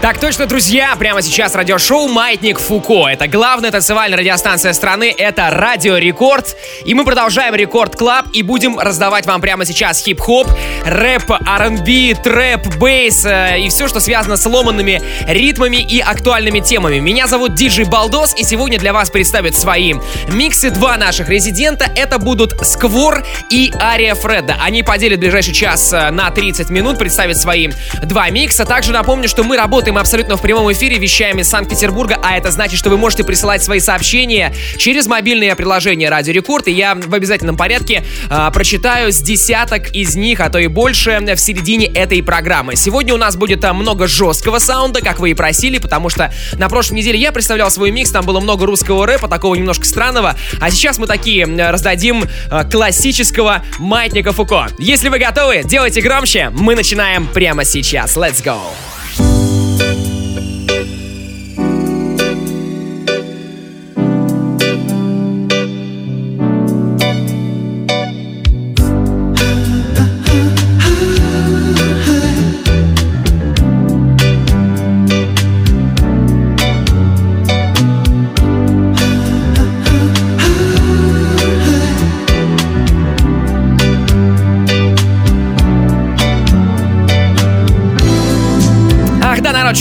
Так точно, друзья, прямо сейчас радиошоу «Маятник Фуко». Это главная танцевальная радиостанция страны, это Радио Рекорд. И мы продолжаем Record Club и будем раздавать вам прямо сейчас хип-хоп, рэп, R&B, трэп, bass э, и все, что связано с ломанными ритмами и актуальными темами. Меня зовут Диджей Балдос, и сегодня для вас представят свои миксы два наших резидента. Это будут Сквор и Ария Фредда. Они поделят ближайший час э, на 30 минут, представят свои два микса. Также напомню, что мы работаем работаем абсолютно в прямом эфире, вещаем из Санкт-Петербурга, а это значит, что вы можете присылать свои сообщения через мобильное приложение Радио Рекорд, и я в обязательном порядке э, прочитаю с десяток из них, а то и больше, в середине этой программы. Сегодня у нас будет а, много жесткого саунда, как вы и просили, потому что на прошлой неделе я представлял свой микс, там было много русского рэпа, такого немножко странного, а сейчас мы такие раздадим э, классического маятника Фуко. Если вы готовы, делайте громче, мы начинаем прямо сейчас. Let's go!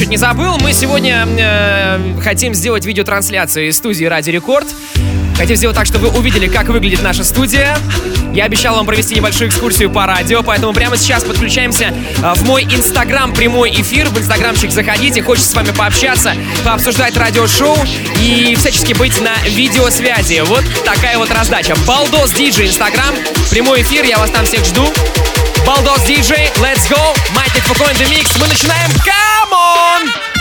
Чуть не забыл. Мы сегодня э, хотим сделать видеотрансляцию из студии Ради Рекорд. Хотим сделать так, чтобы вы увидели, как выглядит наша студия. Я обещал вам провести небольшую экскурсию по радио, поэтому прямо сейчас подключаемся э, в мой инстаграм, прямой эфир. В инстаграмчик заходите, хочется с вами пообщаться, пообсуждать радиошоу и всячески быть на видеосвязи. Вот такая вот раздача. Балдос Диджей Инстаграм, прямой эфир, я вас там всех жду. Балдос Диджей, let's go! Маятник Фуко in микс. Мы начинаем. Come on!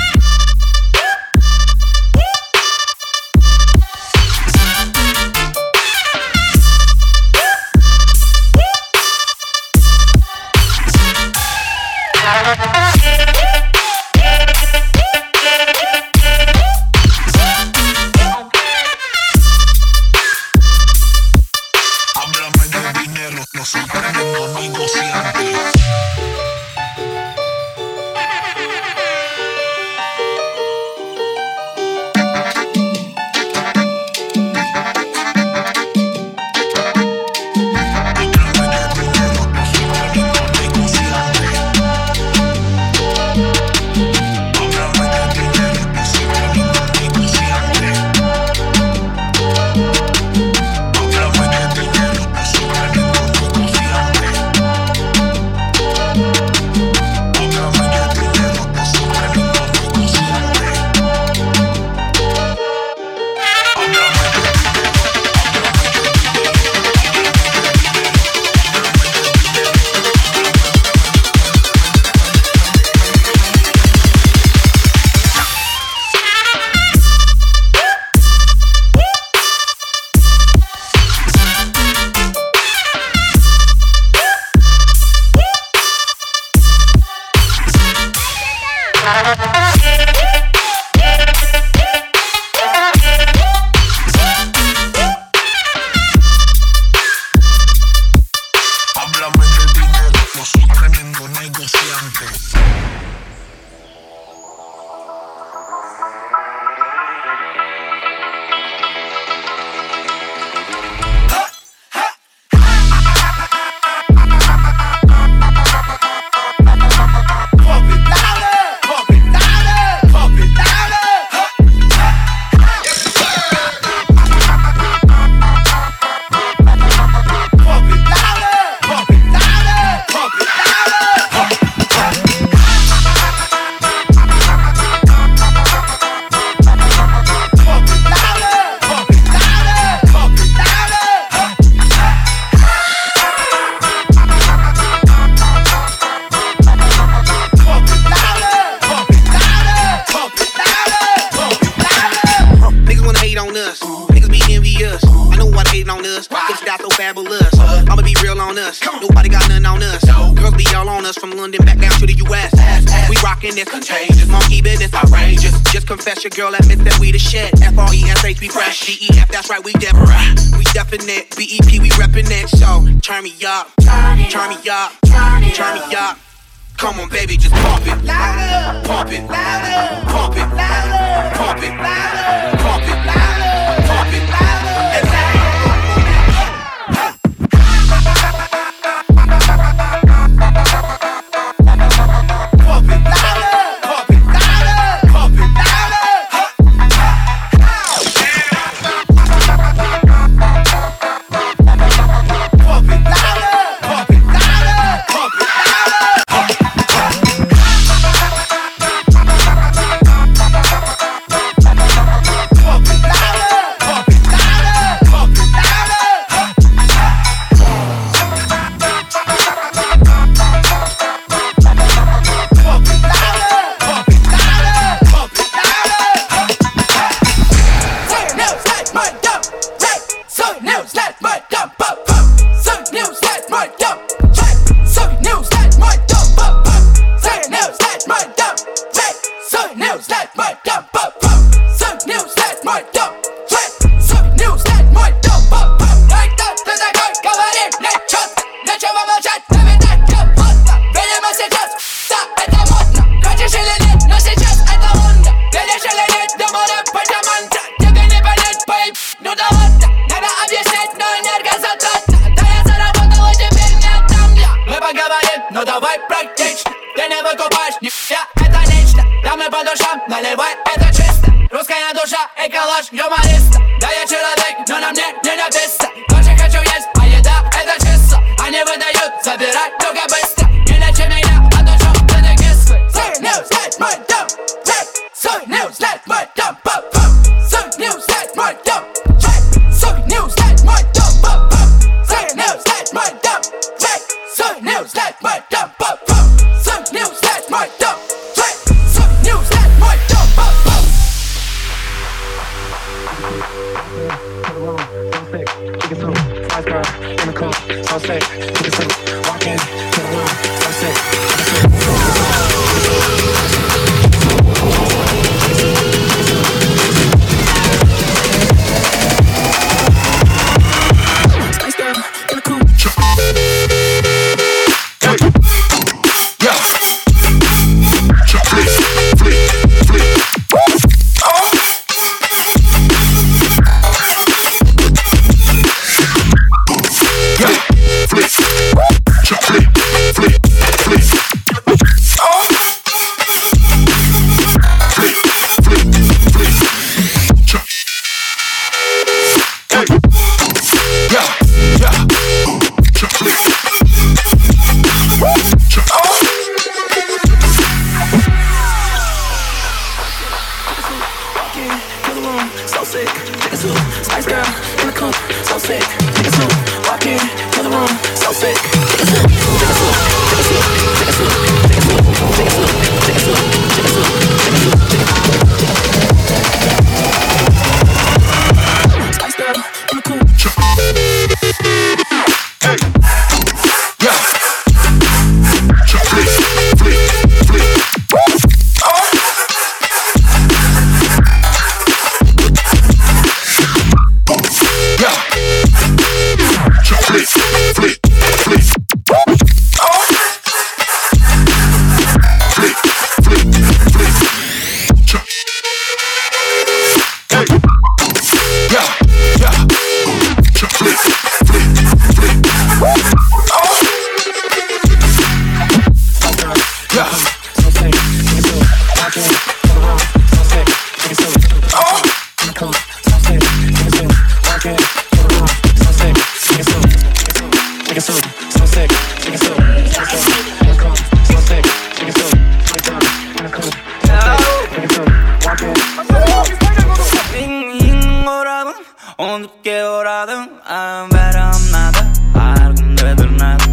қарағым маған бәрі ұнады әркімді бір ұнады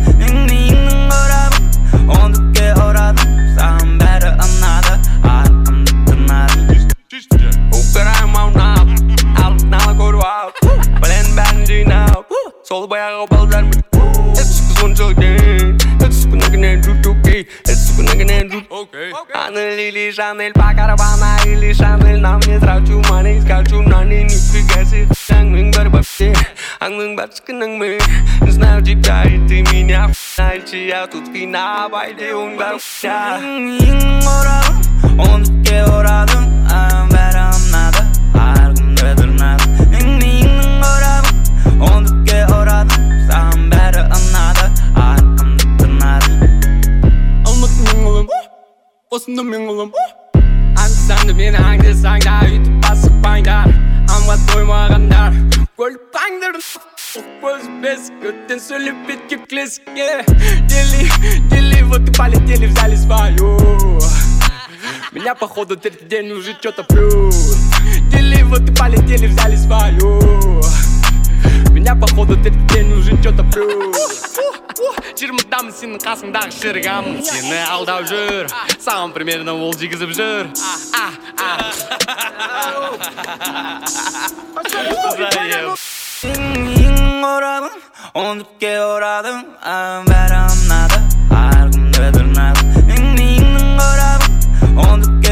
бәрі ұнады артымды тырнадым украйым аунап бәрін жинап сол баяғы балдармын А Шанель по или Шанель Нам не трачу money, скачу на нини бабочка на мы Знаю тебя и ты меня Знаете, я тут вина Пойди он бабочка Он ke oradım Verem nada Her gün bedir nada Ning oradım On ke oradım Sen better nada Arkamda nada Алматы мен ұлым осында мен ұлым аңсаңды мен аңдысаңдар үйтіп басыппаңдар аңға тоймағандар көлпаңдар көз без сөйлеп бетке классикке дели дели вот и полетели взяли свою меня походу третий день уже что-то плюс. Дели вот и полетели взяли свою херня походу тітккен уже че то плюс жиырмадамын сенің қасыңдағы шіргам сені алдап жүр саған примерно ол жегізіп жүр сенің орадым орадым бәрі ұнады арғымды бір менің орадым он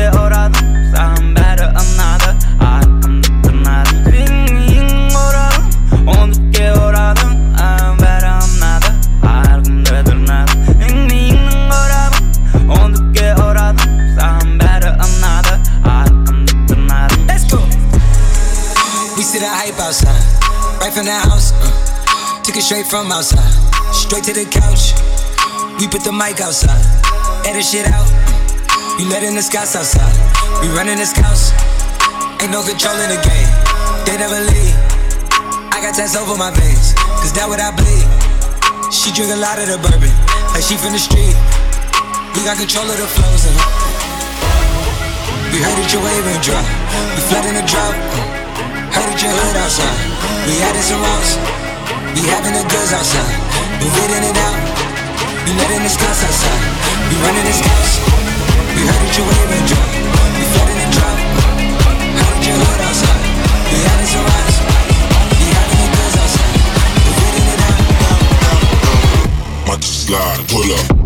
straight from outside, straight to the couch. We put the mic outside, edit shit out. You letting the scouts outside, we running the scouts. Ain't no control in the game, they never leave. I got tats over my veins, cause that what I bleed. She drink a lot of the bourbon, like she from the street. We got control of the flows and we heard that your wave ain't dry. We flooding the drop. Heard that your hood outside. We adding some rocks. We having the goods outside. We fitting it out. We letting the scouts outside. We running the scouts. We heard that your wave ain't dry. We flooding the drop. Heard your hood outside. We having the goods outside. We fitting it out. Slide, pull up.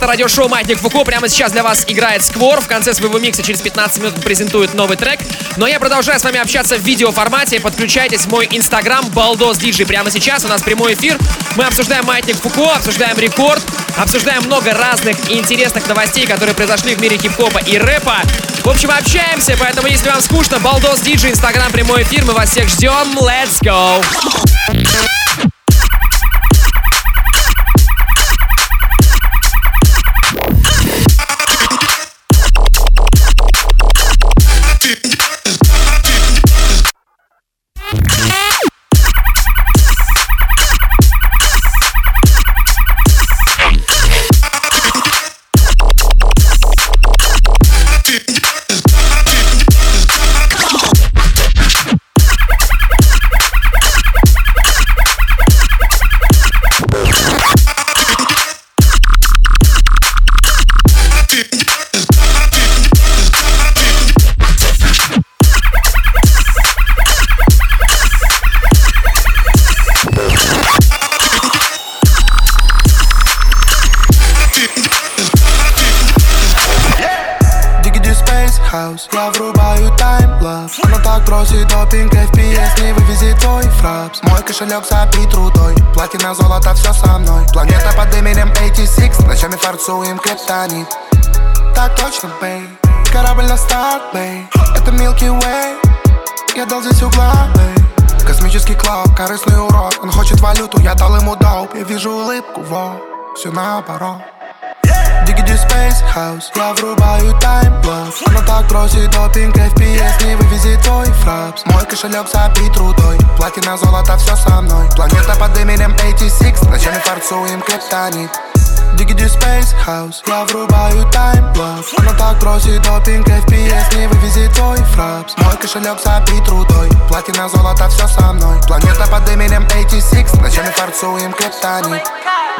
Это радиошоу Маятник Фуко. Прямо сейчас для вас играет Сквор. В конце своего микса через 15 минут презентует новый трек. Но я продолжаю с вами общаться в видеоформате. Подключайтесь в мой инстаграм Балдос Диджи. Прямо сейчас у нас прямой эфир. Мы обсуждаем Маятник Фуко, обсуждаем Рекорд, обсуждаем много разных и интересных новостей, которые произошли в мире хип-хопа и рэпа. В общем, общаемся, поэтому если вам скучно, Балдос Диджи, инстаграм прямой эфир. Мы вас всех ждем. Let's go! Криптонит Так точно, бей. Корабль на старт, бей. Это Milky Way. Я дал здесь угла, бей. Космический клуб, корыстный урок Он хочет валюту, я дал ему доп Я вижу улыбку, во, все наоборот. Дигиди Space House. Я врубаю таймлапс. Она так бросит допинг FPS Не вывезет твой фрапс. Мой кошелек забит трудой Платина, золото, все со мной. Планета под именем 86 Ночами фарцуем криптонит Дигиди Space House. Я врубаю таймлапс. Она так бросит допинг FPS Не вывезет твой фрапс. Мой кошелек забит трудой Платина, золото, все со мной. Планета под именем 86 Ночами фарцуем криптонит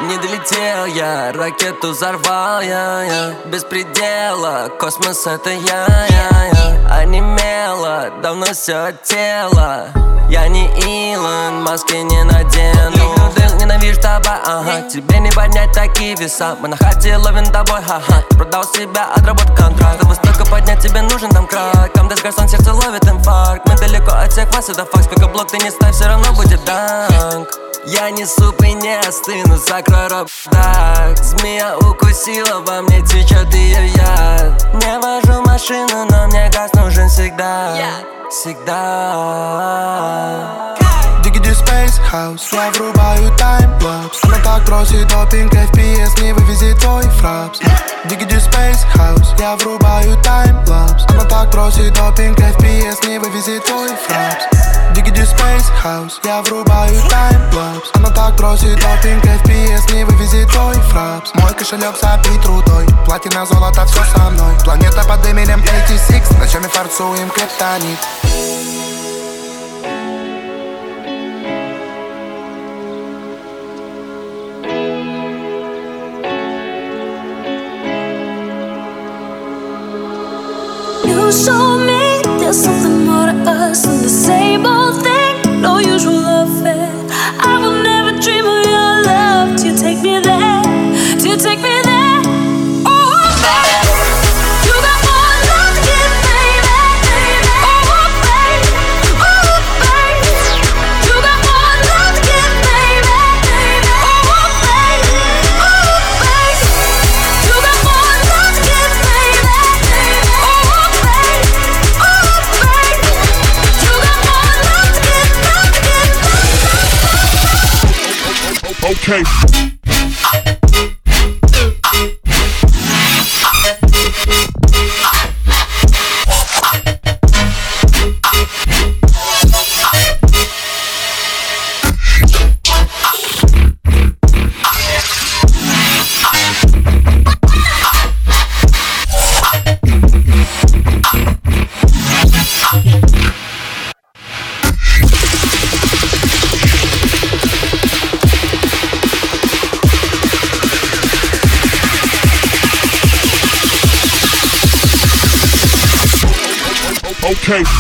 Не долетел я, ракету взорвал я, я. Без предела, космос это я, я, я. Онемело, давно все тело. Я не Илон, маски не надену. Ненавижу тебя, ага. Тебе не поднять такие веса. Мы на хате ловим тобой, ха-ха. Ты продал себя, отработал контракт Чтобы столько поднять, тебе нужен там крак Камдес гарсон, сердце ловит инфаркт. Мы далеко от всех вас, это факт. Сколько блок ты не ставь, все равно будет данк. Я не суп и не остыну, закрой рот так. Змея укусила, во мне течет ее яд. Не вожу машину, но мне газ нужен всегда. Всегда Дигиди Space House. Я врубаю таймлапс. Она так бросит допинг FPS Не вывезет твой фрапс. Дигиди Space House. Я врубаю таймлапс. Она так бросит допинг FPS Не вывезет твой фрапс. Дигиди Space House. Я врубаю таймлапс. Она так бросит допинг FPS Не вывезет твой фрапс. Мой кошелек забит рудой. Платина, золото, все со мной. Планета под именем 86 Ночами фарцуем криптонит usual affair. I K. Okay.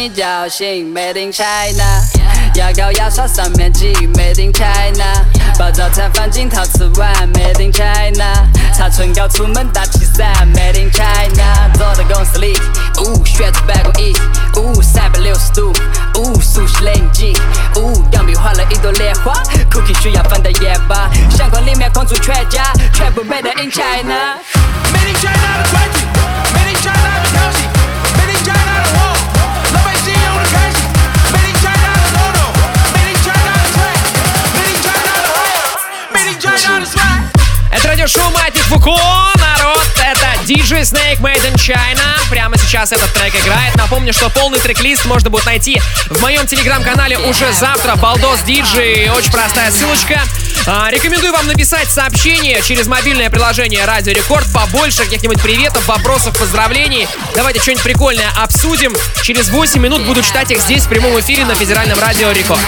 你叫醒，Made in China。牙膏牙刷上面挤，Made in China。把早餐放进陶瓷碗，Made in China。擦唇膏出门打气伞，Made in China。坐在公司里，呜，学着办公椅，呜，三百六十度，呜，熟悉冷静，呜，羊皮画了一朵莲花，Cookie 需要放的盐巴，相框里面空出全家，全部 Made in China。Made in China 的传奇 Это радиошоу Маятник Фуко, народ, это DJ Snake Made in China. Прямо сейчас этот трек играет. Напомню, что полный трек-лист можно будет найти в моем телеграм-канале уже завтра. Балдос Диджи, очень простая ссылочка. А, рекомендую вам написать сообщение через мобильное приложение Радио Рекорд. Побольше каких-нибудь приветов, вопросов, поздравлений. Давайте что-нибудь прикольное обсудим. Через 8 минут буду читать их здесь в прямом эфире на федеральном Радио Рекорд.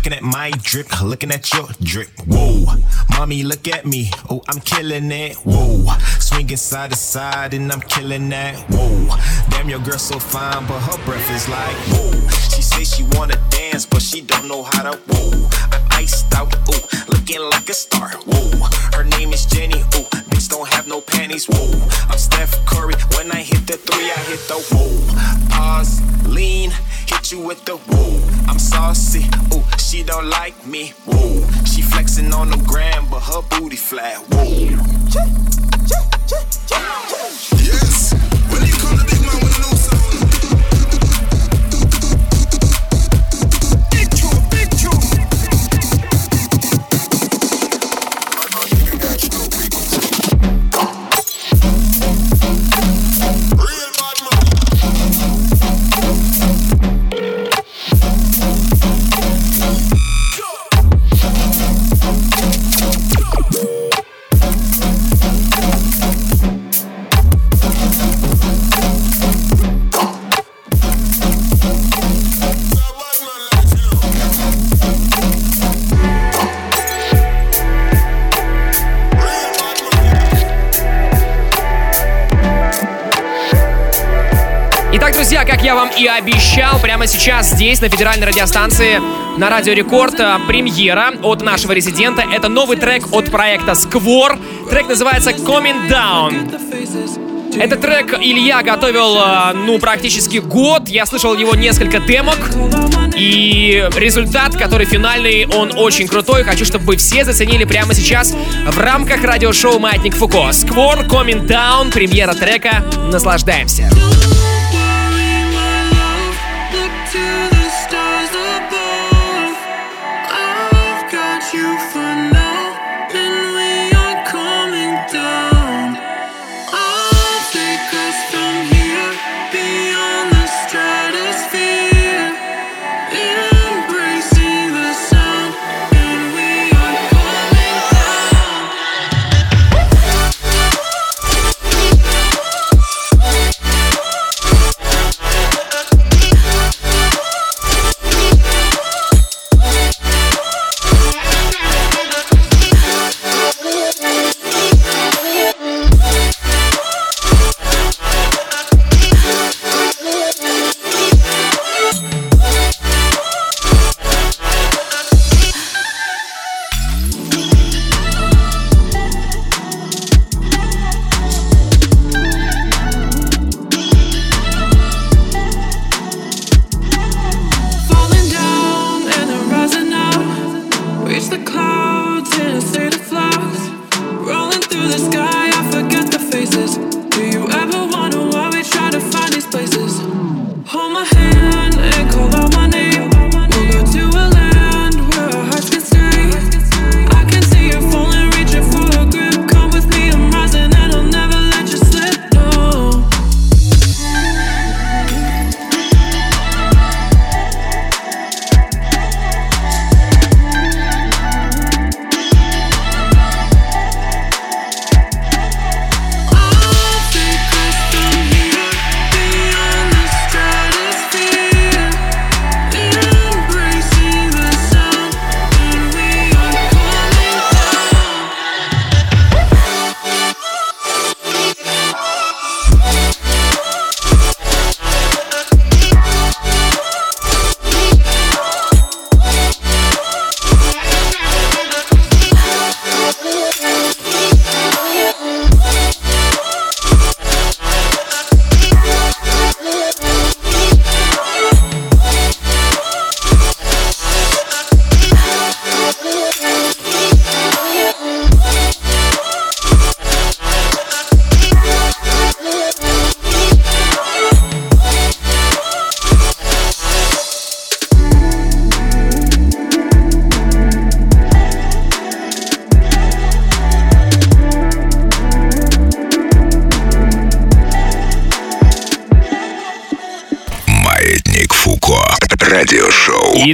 Looking at my drip, looking at your drip. Whoa, mommy, look at me. Oh, I'm killing it. Whoa, swinging side to side and I'm killing that. Whoa, damn, your girl so fine, but her breath is like whoa. She say she wanna dance, but she don't know how to. Whoa, I'm iced out. Ooh, looking like a star. Whoa, her name is Jenny. Ooh, don't have no panties. Whoa, I'm Steph Curry. When I hit the three, I hit the whoa. Pause, lean, hit you with the whoa. I'm saucy. Ooh, she don't like me. Whoa, she flexing on the gram, but her booty flat. Whoa. Yes, как я вам и обещал, прямо сейчас здесь, на федеральной радиостанции, на Радио Рекорд, э, премьера от нашего резидента. Это новый трек от проекта Сквор. Трек называется Coming Down. Этот трек Илья готовил, э, ну, практически год. Я слышал его несколько демок. И результат, который финальный, он очень крутой. Хочу, чтобы вы все заценили прямо сейчас в рамках радиошоу «Маятник Фуко». Сквор, Coming Down, премьера трека. Наслаждаемся.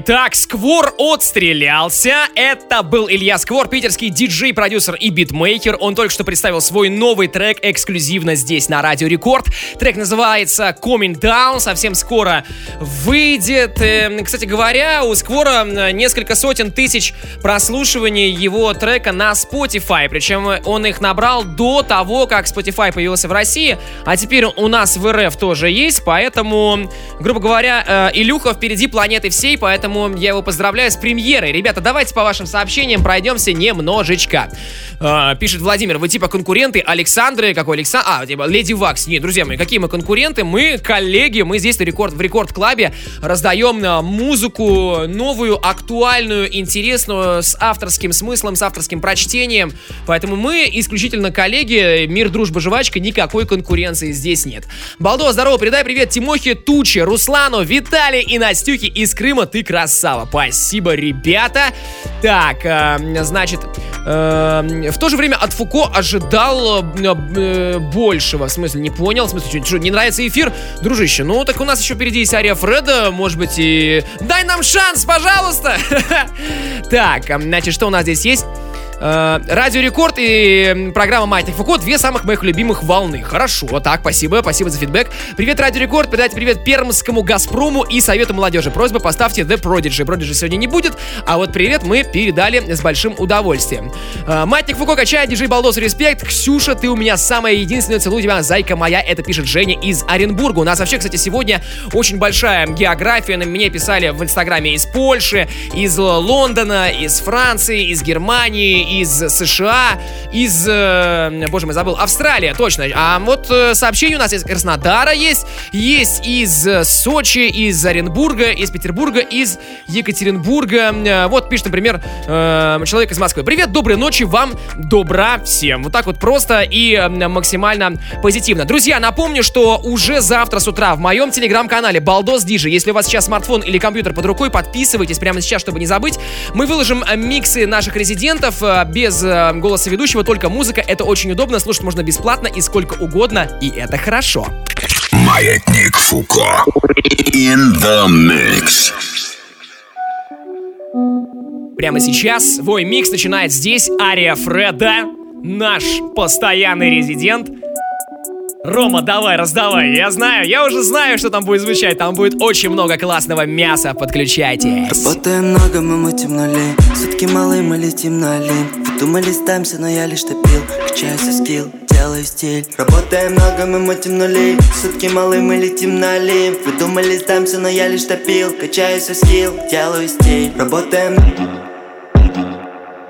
Итак, Сквор отстрелялся. Это был Илья Сквор, питерский диджей, продюсер и битмейкер. Он только что представил свой новый трек эксклюзивно здесь на Радио Рекорд. Трек называется Coming Down. Совсем скоро выйдет. Эм, кстати говоря, у Сквора несколько сотен тысяч прослушиваний его трека на Spotify. Причем он их набрал до того, как Spotify появился в России. А теперь у нас в РФ тоже есть. Поэтому, грубо говоря, э, Илюха впереди планеты всей. Поэтому я его поздравляю с премьерой. Ребята, давайте по вашим сообщениям пройдемся немножечко. А, пишет Владимир, вы типа конкуренты Александры, какой Александр? А, типа Леди Вакс. Нет, друзья мои, какие мы конкуренты? Мы коллеги, мы здесь рекорд, в рекорд-клабе раздаем а, музыку новую, актуальную, интересную, с авторским смыслом, с авторским прочтением. Поэтому мы исключительно коллеги, мир, дружба, жвачка, никакой конкуренции здесь нет. Балдо, здорово, передай привет Тимохе Тучи, Руслану, Виталий и Настюхе из Крыма. Ты красава. Спасибо, ребята. Так, э, значит, э, в то же время от Фуко ожидал э, большего. В смысле, не понял? В смысле, что, не нравится эфир? Дружище, ну так у нас еще впереди есть Ария Фреда, может быть, и... Дай нам шанс, пожалуйста! Так, значит, что у нас здесь есть? Э, Радио Рекорд и программа Маятник Фуко две самых моих любимых волны. Хорошо, так, спасибо, спасибо за фидбэк. Привет, Радио Рекорд, передайте привет Пермскому Газпрому и Совету молодежи. Просьба поставьте The Prodigy. Prodigy сегодня не будет, а вот привет мы передали с большим удовольствием. Э, Маятник Фуко качает, держи балдос, респект. Ксюша, ты у меня самая единственная, целую тебя, зайка моя. Это пишет Женя из Оренбурга. У нас вообще, кстати, сегодня очень большая география. На меня писали в Инстаграме из Польши, из Лондона, из Франции, из Германии, из США, из, э, боже мой, забыл, Австралия, точно. А вот э, сообщение у нас из Краснодара есть, есть из э, Сочи, из Оренбурга, из Петербурга, из Екатеринбурга. Вот пишет, например, человек из Москвы. Привет, доброй ночи, вам добра всем. Вот так вот просто и максимально позитивно. Друзья, напомню, что уже завтра с утра в моем телеграм-канале Балдос Диджи, если у вас сейчас смартфон или компьютер под рукой, подписывайтесь прямо сейчас, чтобы не забыть. Мы выложим миксы наших резидентов без э, голоса ведущего, только музыка. Это очень удобно, слушать можно бесплатно и сколько угодно, и это хорошо. Маятник Фуко. In the mix. Прямо сейчас свой микс начинает здесь Ария Фреда, наш постоянный резидент. Рома, давай, раздавай. Я знаю, я уже знаю, что там будет звучать. Там будет очень много классного мяса. Подключайтесь. Работаем много, мы мутим нули Сутки малые, мы летим на олимп Вы думали, сдамся, но я лишь топил Качаюсь скилл, делаю стиль Работаем много, мы мутим нули Сутки малые, мы летим на олимп Вы думали, сдамся, но я лишь топил Качаюсь скилл, делаю стиль Работаем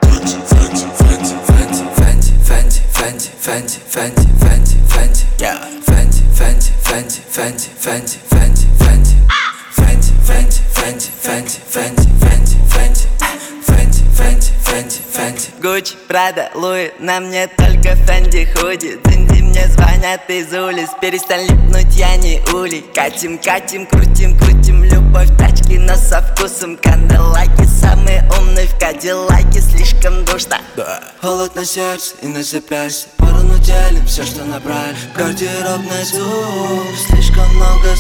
фэнти, фэнти, фэнти, фэнти, фэнти, фэнти, yeah. Фэнти, фэнти, фэнти, фэнти, фэнти, фэнти, фэнти Фэнти, фэнти, фэнти, фэнти, фэнти, фэнти, фэнти Фэнти, фэнти, фэнти, фэнти Гуч, Прада, Луи, на мне только фэнди худи Дэнди мне звонят из улиц, перестань липнуть, я не улей Катим, катим, крутим, крутим, любовь тачки, но со вкусом Канделаки машины в Кадиллаке слишком душно да. Холод на сердце и на запястье Пару на теле, все что набрали Гардероб найду, слишком много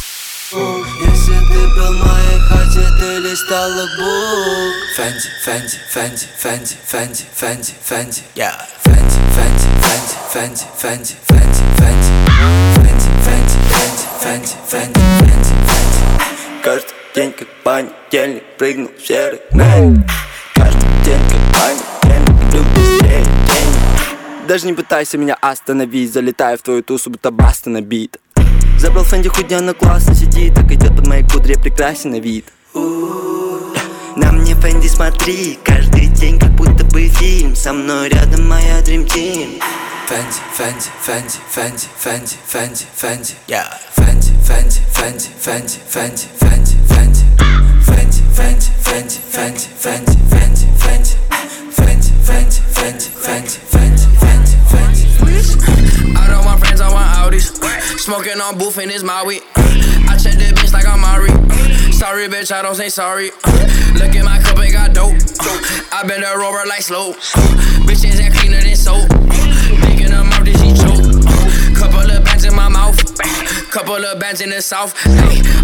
если ты был моей хате, ты листал лукбук Фэнди, Фэнди, Фэнди, Фэнди, Фэнди, Фэнди, Фэнди Фэнди, Фэнди, Фэнди, Фэнди, Фэнди, Фэнди, Фэнди Фэнди, Фэнди, Фэнди, Фэнди, Фэнди, Фэнди, Фэнди Каждый день как понедельник прыгнул в серый день как понедельник Люблю стереть день Даже не пытайся меня остановить Залетаю в твою тусу, будто баста на бит Забрал Фэнди худя на классно сидит Так идет под моей кудре прекрасен на вид на мне Фэнди смотри Каждый день как будто бы фильм Со мной рядом моя Dream Team Фэнди, Фэнди, Фэнди, Фэнди, Фэнди, Фэнди, Фэнди. Фэнди, Фэнди, Фэнди, Фэнди, Фэнди, Фэнди, Фэнди Фэнди, Фэнди, Фэнди, Фэнди, Фэнди, Фэнди, Fenty, Fenty, Fenty, Fenty, Fenty, Fenty, Fenty, Fenty. I don't want friends, I want Audis. Smoking on booth and it's my weed. I check that bitch like I'm Mari. Sorry, bitch, I don't say sorry. Look at my cup, it got dope. I been a rover like slow. Bitches ain't cleaner than soap. Picking them up, did she choke? Couple of bands in my mouth. Couple of bands in the south.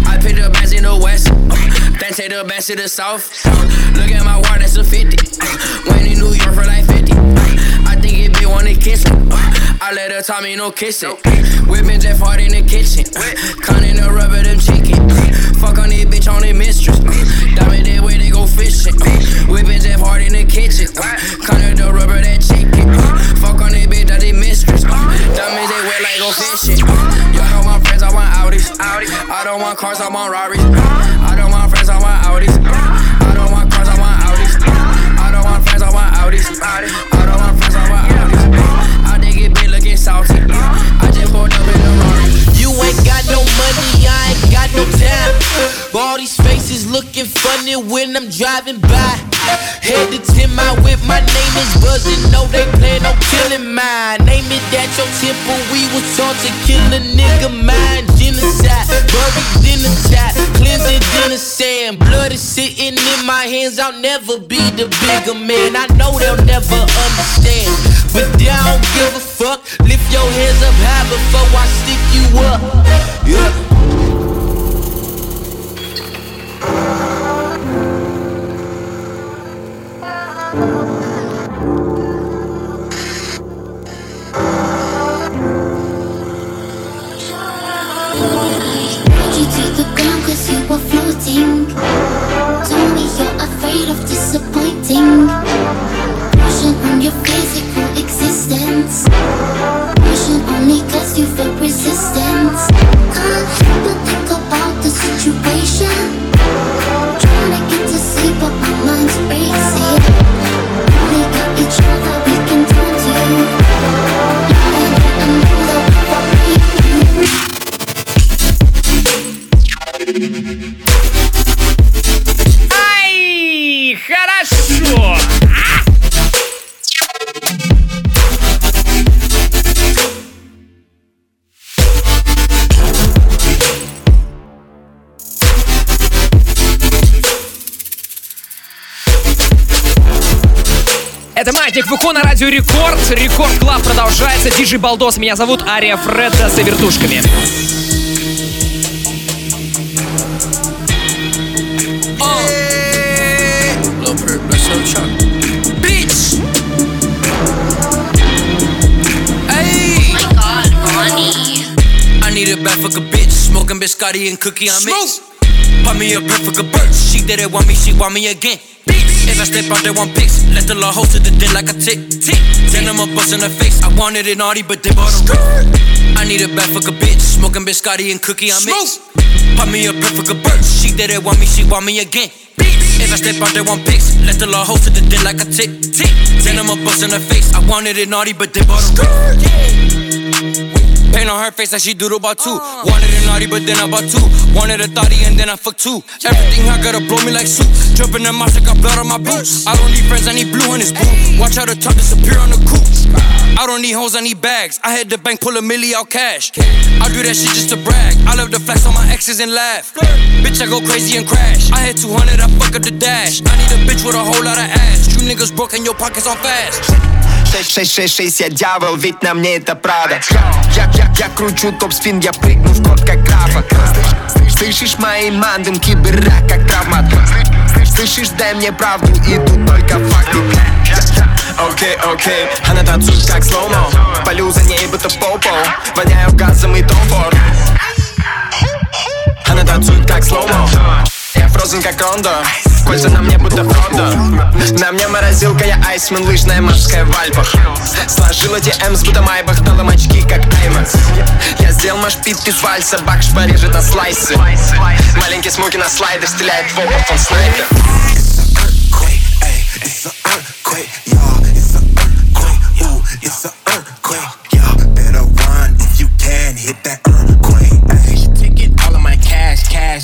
I picked up bands in the west. Then take the bands to the south. Look at my wall, that's a 50. Went in New York for like 50. I think it be wanna kiss me. I let her tell me no kissing. Whipping Jeff Hard in the kitchen. Cunning the rubber, them chicken. Fuck on this bitch on the mistress. Diamond that they go fishing. Whipping Jeff Hard in the kitchen. Cunning the rubber, that chicken. Fuck on this bitch, that the mistress. Diamonds they wet like go fishing. Y'all know my friends, I want Audis. I don't want cars, I want Rarries. I don't want friends, I want Audis. I don't want cars, I want Audis. I don't want friends, I want Audis. I don't want friends, I want Audis. I think it been looking salty. I just pulled up ain't got no money, I ain't got no time. All these faces looking funny when I'm driving by. Head to I whip, my name is buzzing. No, they plan on killing mine. Name it at your temple, we was taught to kill a nigga mind. Genocide, buried in the chat, cleansing in the sand. Blood is sitting in my hands, I'll never be the bigger man. I know they'll never understand, but they don't give a fuck. Lift your hands up high before I stick you up. Yeah. floating. Told me you're afraid of disappointing. Фуко на Радио Рекорд. Рекорд Клаб продолжается. Диджей Балдос. Меня зовут Ария Фредда с вертушками. Oh bad fuck a bitch. Smoking biscotti and cookie mix. Pop me a perfect a bird. She didn't want me, she want me again. I step out there, one pics. Let the law to the dick like a tick. Tick. Then I'm a bust in her face. I wanted it naughty, but they bought a I need a bad fuck a bitch. Smoking biscotti and cookie on mix. Pop me a perfect a bird. She didn't want me, she want me again. If I step out there, one pics. Let the law to the dick like a tick. Tick. Then I'm a bust in her face. I wanted it naughty, but they bought a On her face like she doodle about oh. two. Wanted it naughty, but then I bought two. Wanted a thotty and then I fucked two. Everything I gotta blow me like soup. Jumping in my I got blood on my boots. I don't need friends, I need blue on this boot. Watch how the top disappear on the coupe. I don't need hoes, I need bags. I had the bank pull a milli out cash. I do that shit just to brag. I love the flex on my exes and laugh. Bitch, I go crazy and crash. I had 200, I fuck up the dash. I need a bitch with a whole lot of ass. You niggas broke and your pockets on fast. 666, я дьявол, ведь на мне это правда Я, я, я кручу топ-спин, я прыгну в код как графа Слышишь мои мандым, кибера как травмат Слышишь, дай мне правду, и тут только факты Окей, окей, она танцует как слоумо Полю за ней, будто попо. Воняю газом и томфор Она танцует как слоумо Я фрозен как Рондо Кольца на мне будто Фродо. На мне морозилка, я айсмен, лыжная морская в Альпах Сложила TM будто майбах, дал им очки, как Аймакс. Я сделал машпит из вальса, бакш порежет на слайсы. Маленький смоки на слайдер, стреляет в обувь, он снайпер. It's a earthquake, y'all.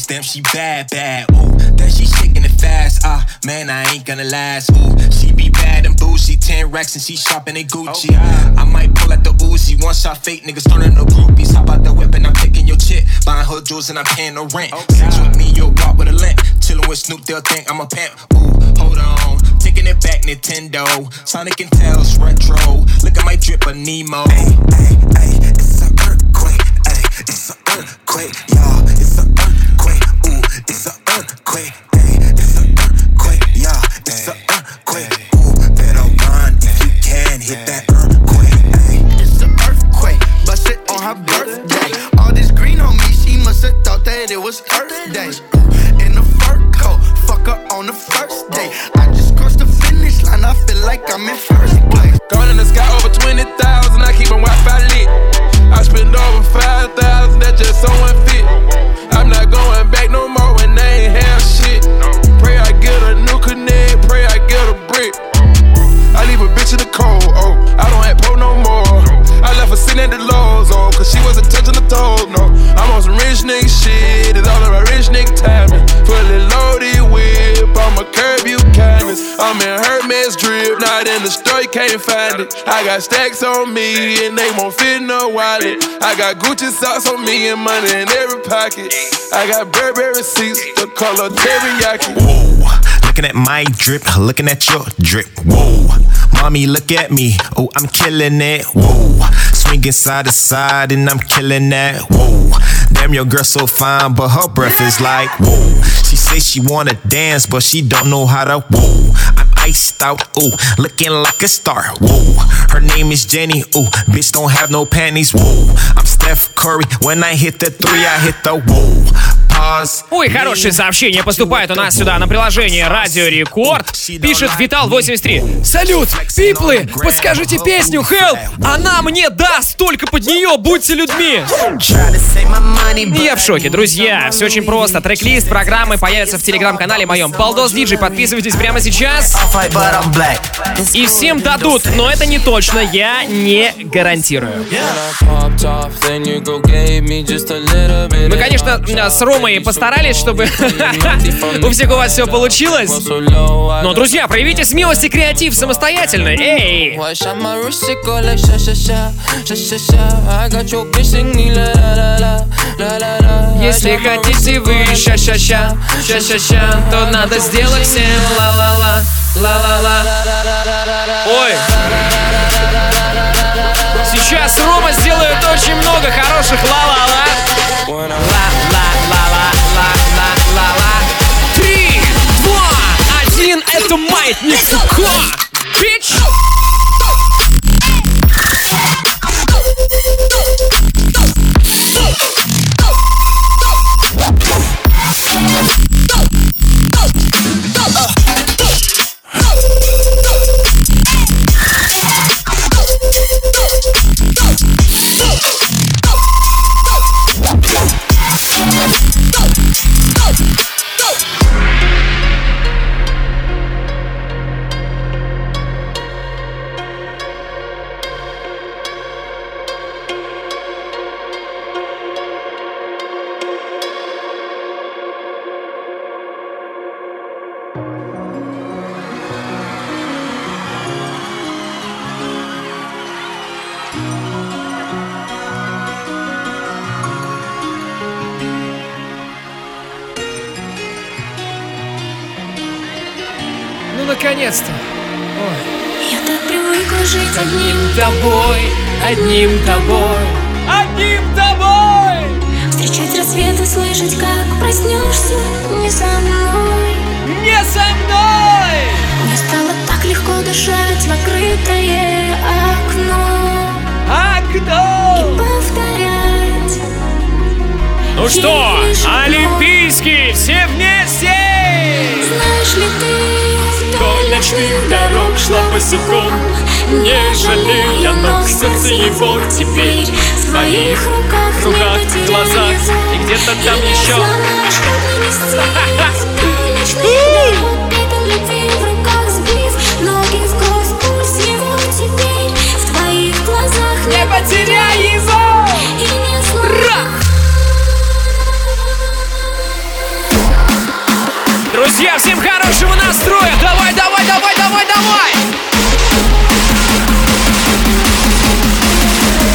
Damn, she bad, bad. Ooh, then she shaking it fast. Ah, man, I ain't gonna last. Ooh, she be bad and bougie. Ten racks and she shopping at Gucci. I might pull out the Uzi. One shot fake niggas turning to groupies. Hop out the whip and I'm taking your chick. Buying her jewels and I'm paying no rent. Sex with me, you'll walk with a limp. Chillin' with Snoop, they'll think I'm a pimp. Ooh, hold on. Taking it back, Nintendo. Sonic and Tails retro. Look at my drip, a Nemo. A earthquake, ay. It's a earthquake, y'all. It's a earthquake, ooh, it's a earthquake, ay. It's a earthquake, y'all. It's a earthquake, ooh. Better run if you can. Hit that earthquake, ay. It's an earthquake, bust it on her birthday. All this green on me, she must have thought that it was Earth Day. Can't it. I got stacks on me, and they won't fit no wallet. I got Gucci socks on me, and money in every pocket. I got Burberry receipts, the color teriyaki. Whoa, Looking at my drip, looking at your drip. Whoa, mommy, look at me. Oh, I'm killing it. Whoa, swinging side to side, and I'm killing that. Whoa, damn, your girl so fine, but her breath is like whoa. She say she wanna dance, but she don't know how to. Whoa, I'm iced out, ooh, looking like a star. Whoa, her name is Jenny, ooh, bitch don't have no panties. Whoa, I'm Steph Curry. When I hit the three, I hit the whoa. Ой, хорошие сообщения поступают у нас сюда на приложение Радио Рекорд. Пишет Витал83. Салют, пиплы, подскажите песню Help. Она мне даст, только под нее будьте людьми. Я в шоке, друзья. Все очень просто. Трек-лист программы появится в телеграм-канале моем. Балдос Диджей, подписывайтесь прямо сейчас. И всем дадут, но это не точно, я не гарантирую. Мы, конечно, с Ромой постарались, чтобы у всех у вас все получилось. Но, друзья, проявите смелость и креатив самостоятельно. Эй! Если хотите вы ша-ша-ша, ша-ша-ша, то надо сделать всем ла-ла-ла, ла-ла-ла. Ой! Сейчас Рома сделает очень много хороших ла-ла-ла. Один, это маятник Фуко! Ночных дорог шла босиком Не жалея ног, сердце его теперь В твоих руках, руках, глазах И где-то там еще Не потеряй его! Друзья, всем хорошего настроя! Давай, давай, давай, давай, давай!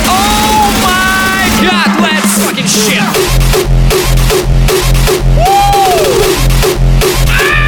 Oh my god, let's fucking shit! Россия,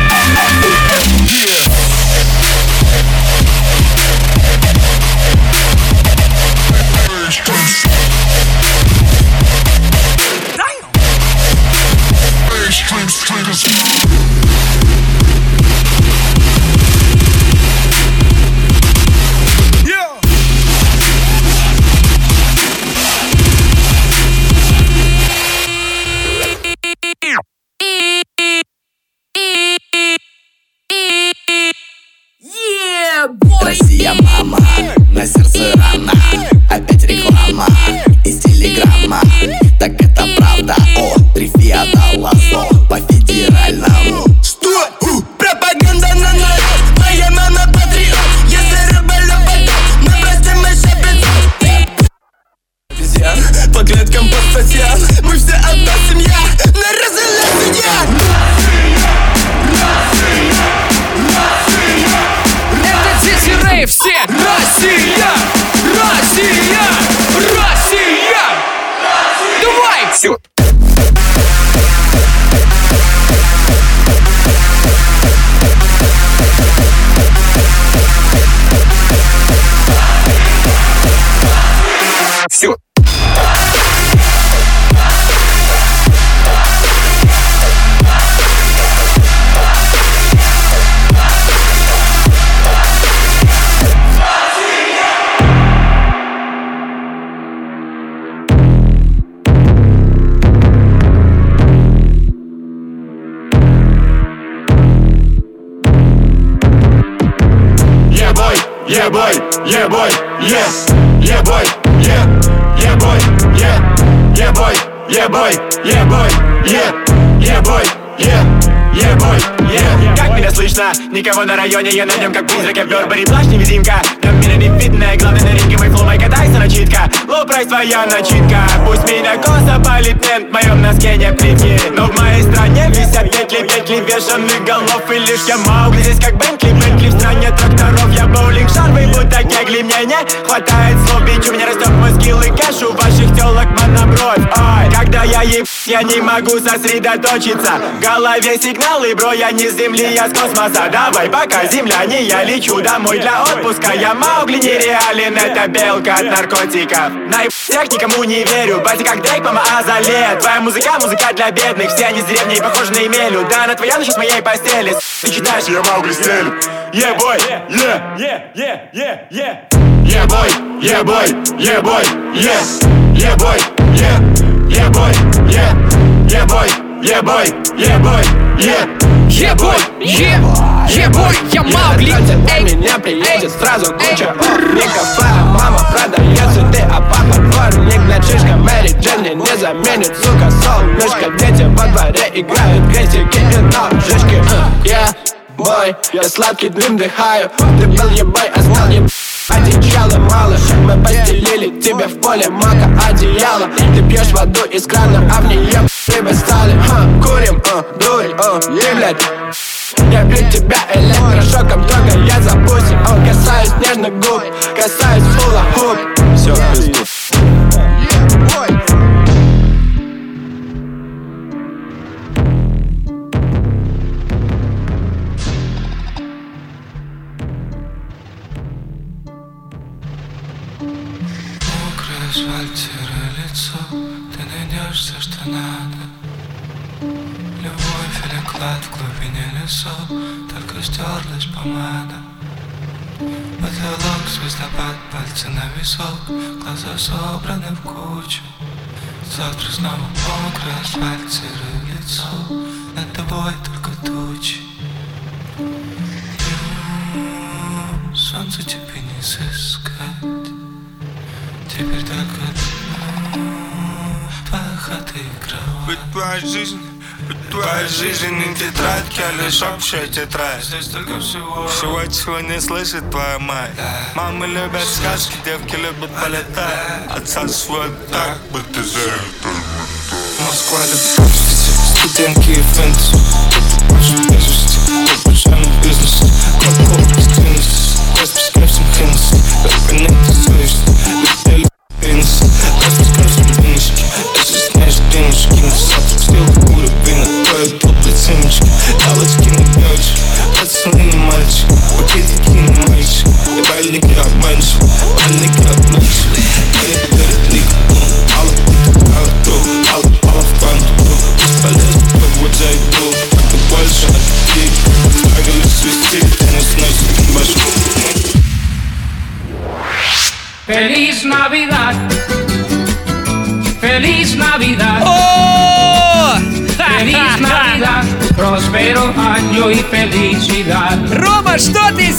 все. Yeah boy, yeah, yeah boy, yeah, yeah boy, yeah, yeah boy, yeah boy, yeah boy, yeah, yeah boy, yeah, yeah boy, yeah. Меня слышно? Никого на районе, я на нем как призрак, я в Бербери. Плащ невидимка Там меня не видно, главное на ринге мой флоу, мой катайся начитка. Лоу прайс твоя начитка Пусть меня косо палит мент, в моем носке не плитки. Но в моей стране висят петли, петли вешанных голов. И лишь я Маугли здесь как Бентли, Бентли. В стране тракторов Я боулинг шар, вы будто кегли, мне не хватает слов Бич, у меня растет мой скилл и кэш, у ваших телок монобровь Ой, когда я еб, я не могу сосредоточиться. В голове сигналы, бро, я не с земли, я с космоса. Давай, пока земляне, я лечу домой для отпуска. Я Маугли нереален, это белка от наркотиков. Наеб всех никому не верю, батя как Дрейк, мама Азале Твоя музыка, музыка для бедных, все они с деревни похожи на Емелю Да, на твоя ночь с моей постели, ты читаешь, я Маугли стелю Yeah, boy, yeah, yeah, yeah, yeah, yeah Yeah boy, yeah boy, yeah boy, yeah, yeah boy, yeah, yeah boy, я Маугли, эй, меня приедет сразу куча. орников Твоя мама продает цветы, а папа дворник Блядь, шишка Мэри Дженни не заменит, сука, солнышко Дети во дворе играют. Крестики и ножички Yeah, бой, я сладкий дым дыхаю. Ты был ебой, а стал еб... Одеяла мало, мы постелили тебе в поле мака одеяло. Ты пьешь воду из крана, а в нее рыбы стали. Ха, Курим, а, дурь, а, и, я бью тебя электрошоком, только я за пуси О, касаюсь нежных губ, касаюсь фула хуп. Все, пизду Ты найдешь все, что надо. Любовь или клад в глубине лесов Только стерлась помада. Потолок, звездопад, пальцы на висок Глаза собраны в кучу. Завтра снова мокрое асфальт, серое лицо Над тобой только тучи. Солнце тебе не сыскать. Теперь только твоя хата и кровать Ведь твоя жизнь, ведь твоя жизнь. не тетрадь, а лишь общая тетрадь. Здесь только всего Всего, чего не слышит твоя мать. Мамы любят сказки, девки любят полетать Отсасывают так, будто зеркало Москва любит студентки и фэнтези Ваши тяжести, популярный бизнес Коп-коп, стинус, космос, кэпсом, хеннесси Как понять, совесть, летели пенис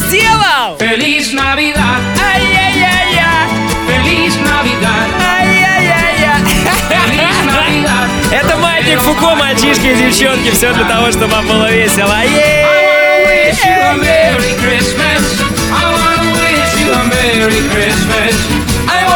сделал? Feliz Navidad. Ай-яй-яй-яй. Feliz Navidad. Ай-яй-яй-яй. Feliz Navidad. Это Маятник Фуко, мальчишки и девчонки. Все для того, чтобы вам было весело. Wish you a Merry Christmas. I wanna wish you a Merry Christmas. I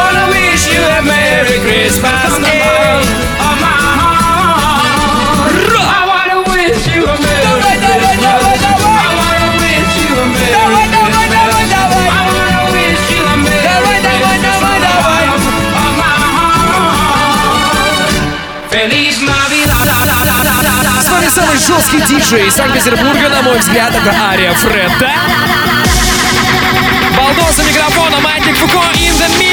вами самый жесткий диджей из Санкт-Петербурга, на мой взгляд, это Ария Фредда. Балдос за микрофоном, Маятник Фуко in the mix.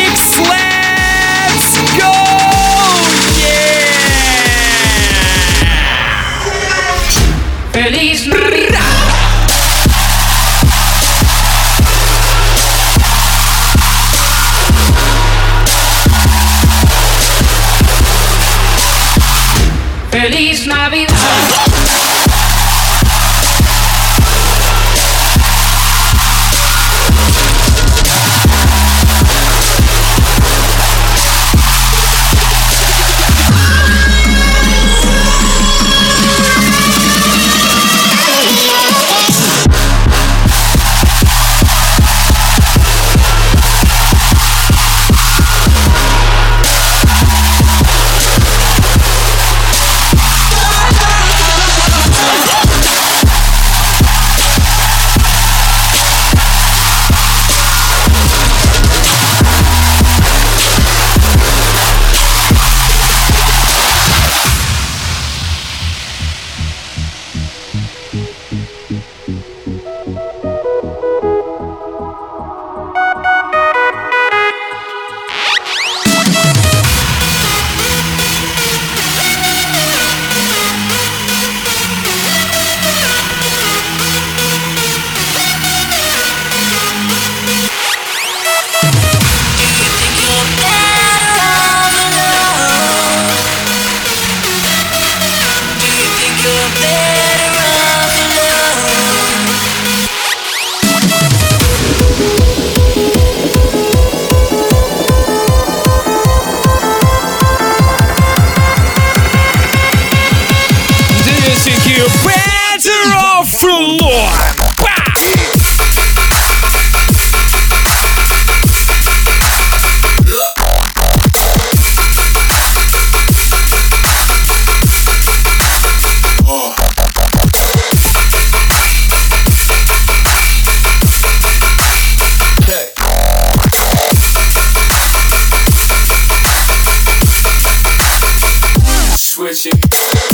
With you.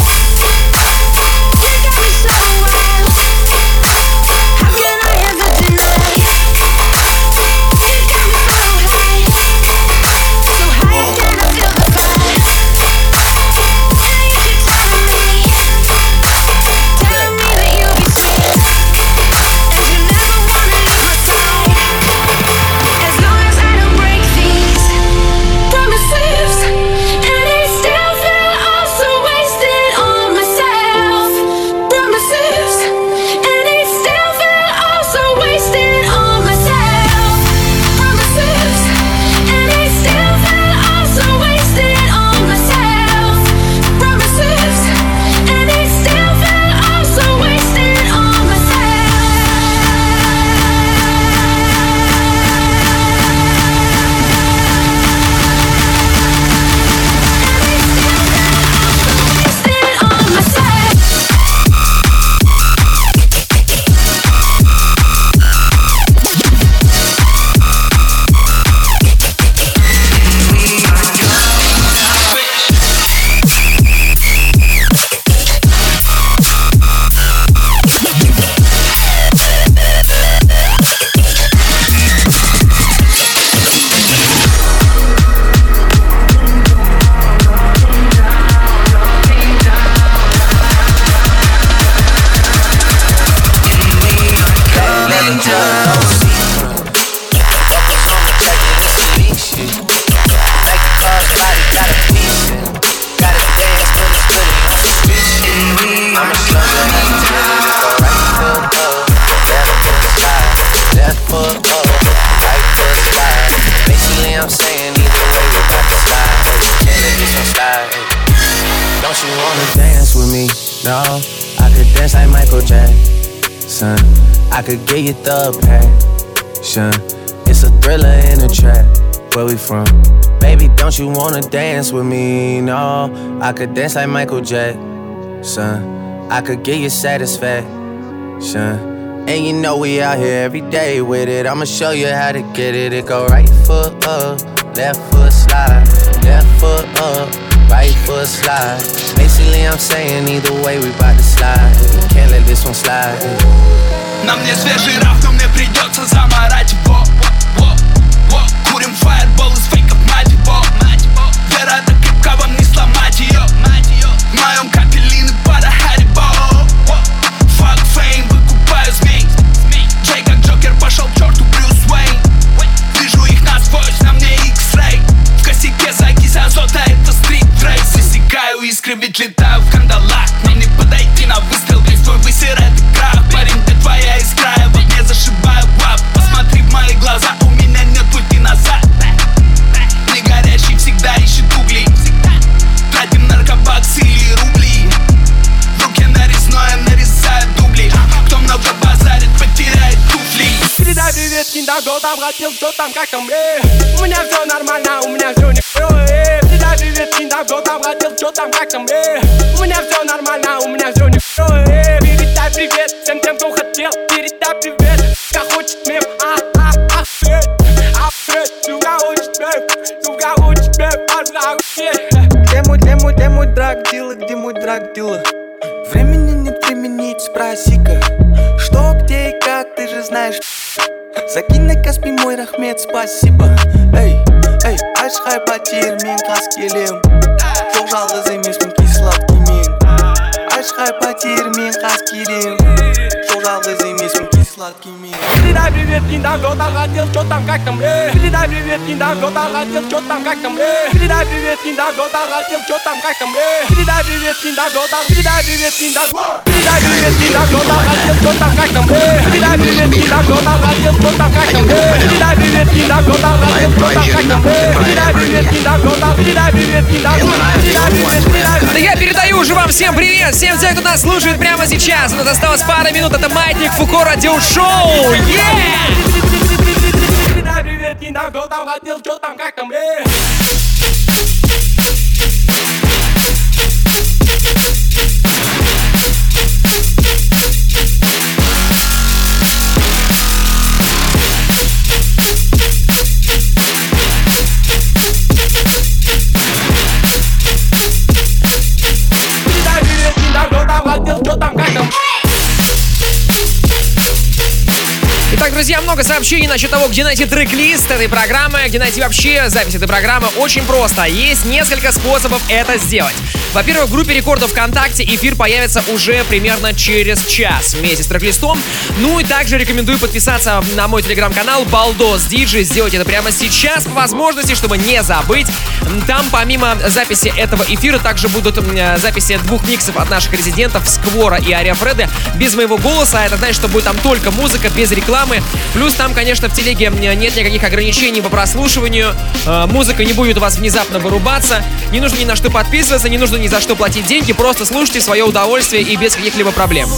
Up, slide. Basically, I'm saying either way we got to slide. Can't slide. Don't you wanna dance with me? No, I could dance like Michael Jackson. I could get you the passion. It's a thriller in a trap. Where we from? Baby, don't you wanna dance with me? No, I could dance like Michael Jackson. I could get you satisfaction. And you know we out here every day with it. I'ma show you how to get it. It go right foot up, left foot slide, left foot up, right foot slide. Basically, I'm saying either way we bout to slide. Can't let this one slide. На мне свежий раф, но мне придется заморать его Во, во, Курим фаербол искры, ведь летаю в кандалах. Нам не подойти на выстрел, твой высер это крах. Парень, ты твоя искра, я в огне зашибаю глав Посмотри в мои глаза, у меня нет пути назад. Не горящий всегда ищет угли. Тратим наркобаксы или рубли. В руке нарезное, нарезаю дубли. Кто много базарит, потеряет туфли. Передай привет, Киндаго, там хотел, что там, как там, э? У меня все нормально, у меня все не э Передай привет, Киндаго, там хотел, что там, как там, э У меня все нормально, у меня все не э Передай привет всем тем, кто хотел Передай привет, как хочет мем, а, а, а, э А, э, сука, хочет мем, сука, хочет мем, а, э Где мой, где мой, где мой драг-дилер, где мой драг-дилер? Времени нет применить, спроси-ка. Что, где и как, ты же знаешь. Закинь на Каспий мой рахмет, спасибо. Эй, эй, ашхай потерь, мен Lileu. Привет, Киндаго, там хотел, что там, как там, э Передай привет, Киндаго, там хотел, что там, как там, э Передай привет, Киндаго, там хотел, что там, как там, э Передай привет, Киндаго, там, передай привет, Киндаго Передай привет, Киндаго, там хотел, что там, как там, э Передай привет, Киндаго, там хотел, что там, как там, э Передай привет, Киндаго, там хотел, что там, как там, э Передай привет, Киндаго, там, передай привет, Киндаго Передай привет, передай Да я передаю уже вам всем привет, всем тем, кто нас слушает прямо сейчас. У нас осталось пара минут, это Маятник Фуко Радиошоу. Yeah! Привет, не нам, кто там хотел, что там, как там, э! Что там, как там? Друзья, много сообщений насчет того, где найти трек-лист этой программы, где найти вообще запись этой программы. Очень просто. Есть несколько способов это сделать. Во-первых, в группе рекордов ВКонтакте эфир появится уже примерно через час вместе с трек-листом. Ну и также рекомендую подписаться на мой телеграм-канал Балдос Диджи. Сделать это прямо сейчас по возможности, чтобы не забыть. Там помимо записи этого эфира также будут м, записи двух миксов от наших резидентов Сквора и Ария Фреда без моего голоса. Это значит, что будет там только музыка, без рекламы. Плюс там, конечно, в телеге нет никаких ограничений по прослушиванию. Э, Музыка не будет у вас внезапно вырубаться. Не нужно ни на что подписываться, не нужно ни за что платить деньги. Просто слушайте свое удовольствие и без каких-либо проблем.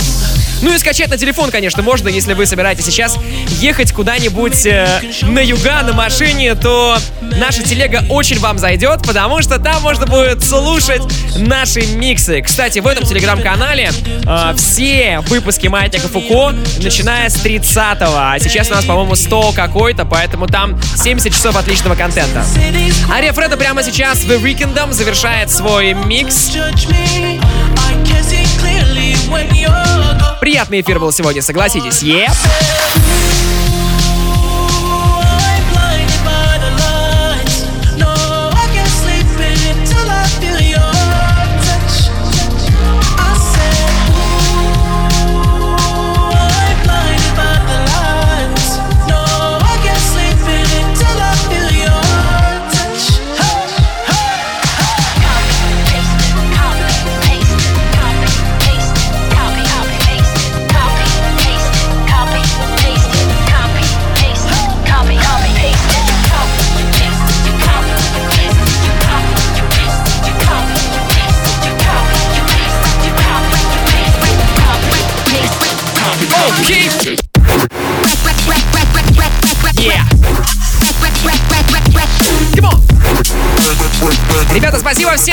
Ну и скачать на телефон, конечно, можно, если вы собираетесь сейчас ехать куда-нибудь э, на юга на машине, то наша телега очень вам зайдет, потому что там можно будет слушать наши миксы. Кстати, в этом телеграм-канале э, все выпуски Маятника Фуко, начиная с 30-го, а сейчас у нас, по-моему, 100 какой-то, поэтому там 70 часов отличного контента. Ария Фреда прямо сейчас в Weekendом завершает свой микс. Приятный эфир был сегодня, согласитесь. Еп.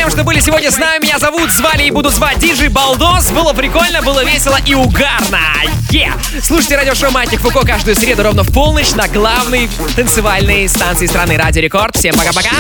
Всем, что были сегодня с нами. Меня зовут, звали и буду звать Диджей Балдос. Было прикольно, было весело и угарно. Yeah. Слушайте радиошоу Матик Фуко каждую среду ровно в полночь на главной танцевальной станции страны Радио Рекорд. Всем пока-пока.